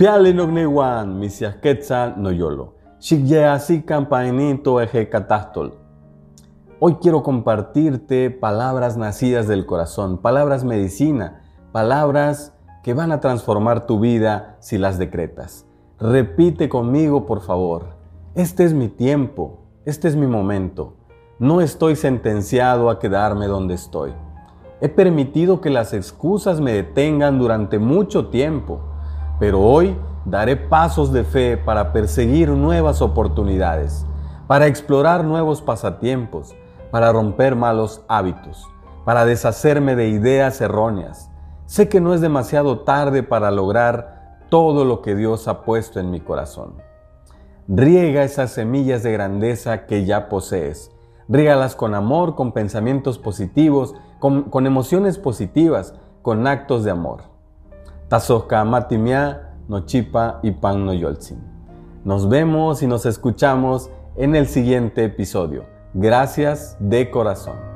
Piale misiasquetza noyolo. Shikyeasi campainito eje catastol. Hoy quiero compartirte palabras nacidas del corazón, palabras medicina, palabras que van a transformar tu vida si las decretas. Repite conmigo, por favor. Este es mi tiempo, este es mi momento. No estoy sentenciado a quedarme donde estoy. He permitido que las excusas me detengan durante mucho tiempo, pero hoy daré pasos de fe para perseguir nuevas oportunidades, para explorar nuevos pasatiempos, para romper malos hábitos, para deshacerme de ideas erróneas. Sé que no es demasiado tarde para lograr todo lo que Dios ha puesto en mi corazón. Riega esas semillas de grandeza que ya posees. Rígalas con amor, con pensamientos positivos, con, emociones positivas, con actos de amor. Tazosca matimia, nochipa y pan no Nos vemos y nos escuchamos en el siguiente episodio. Gracias de corazón.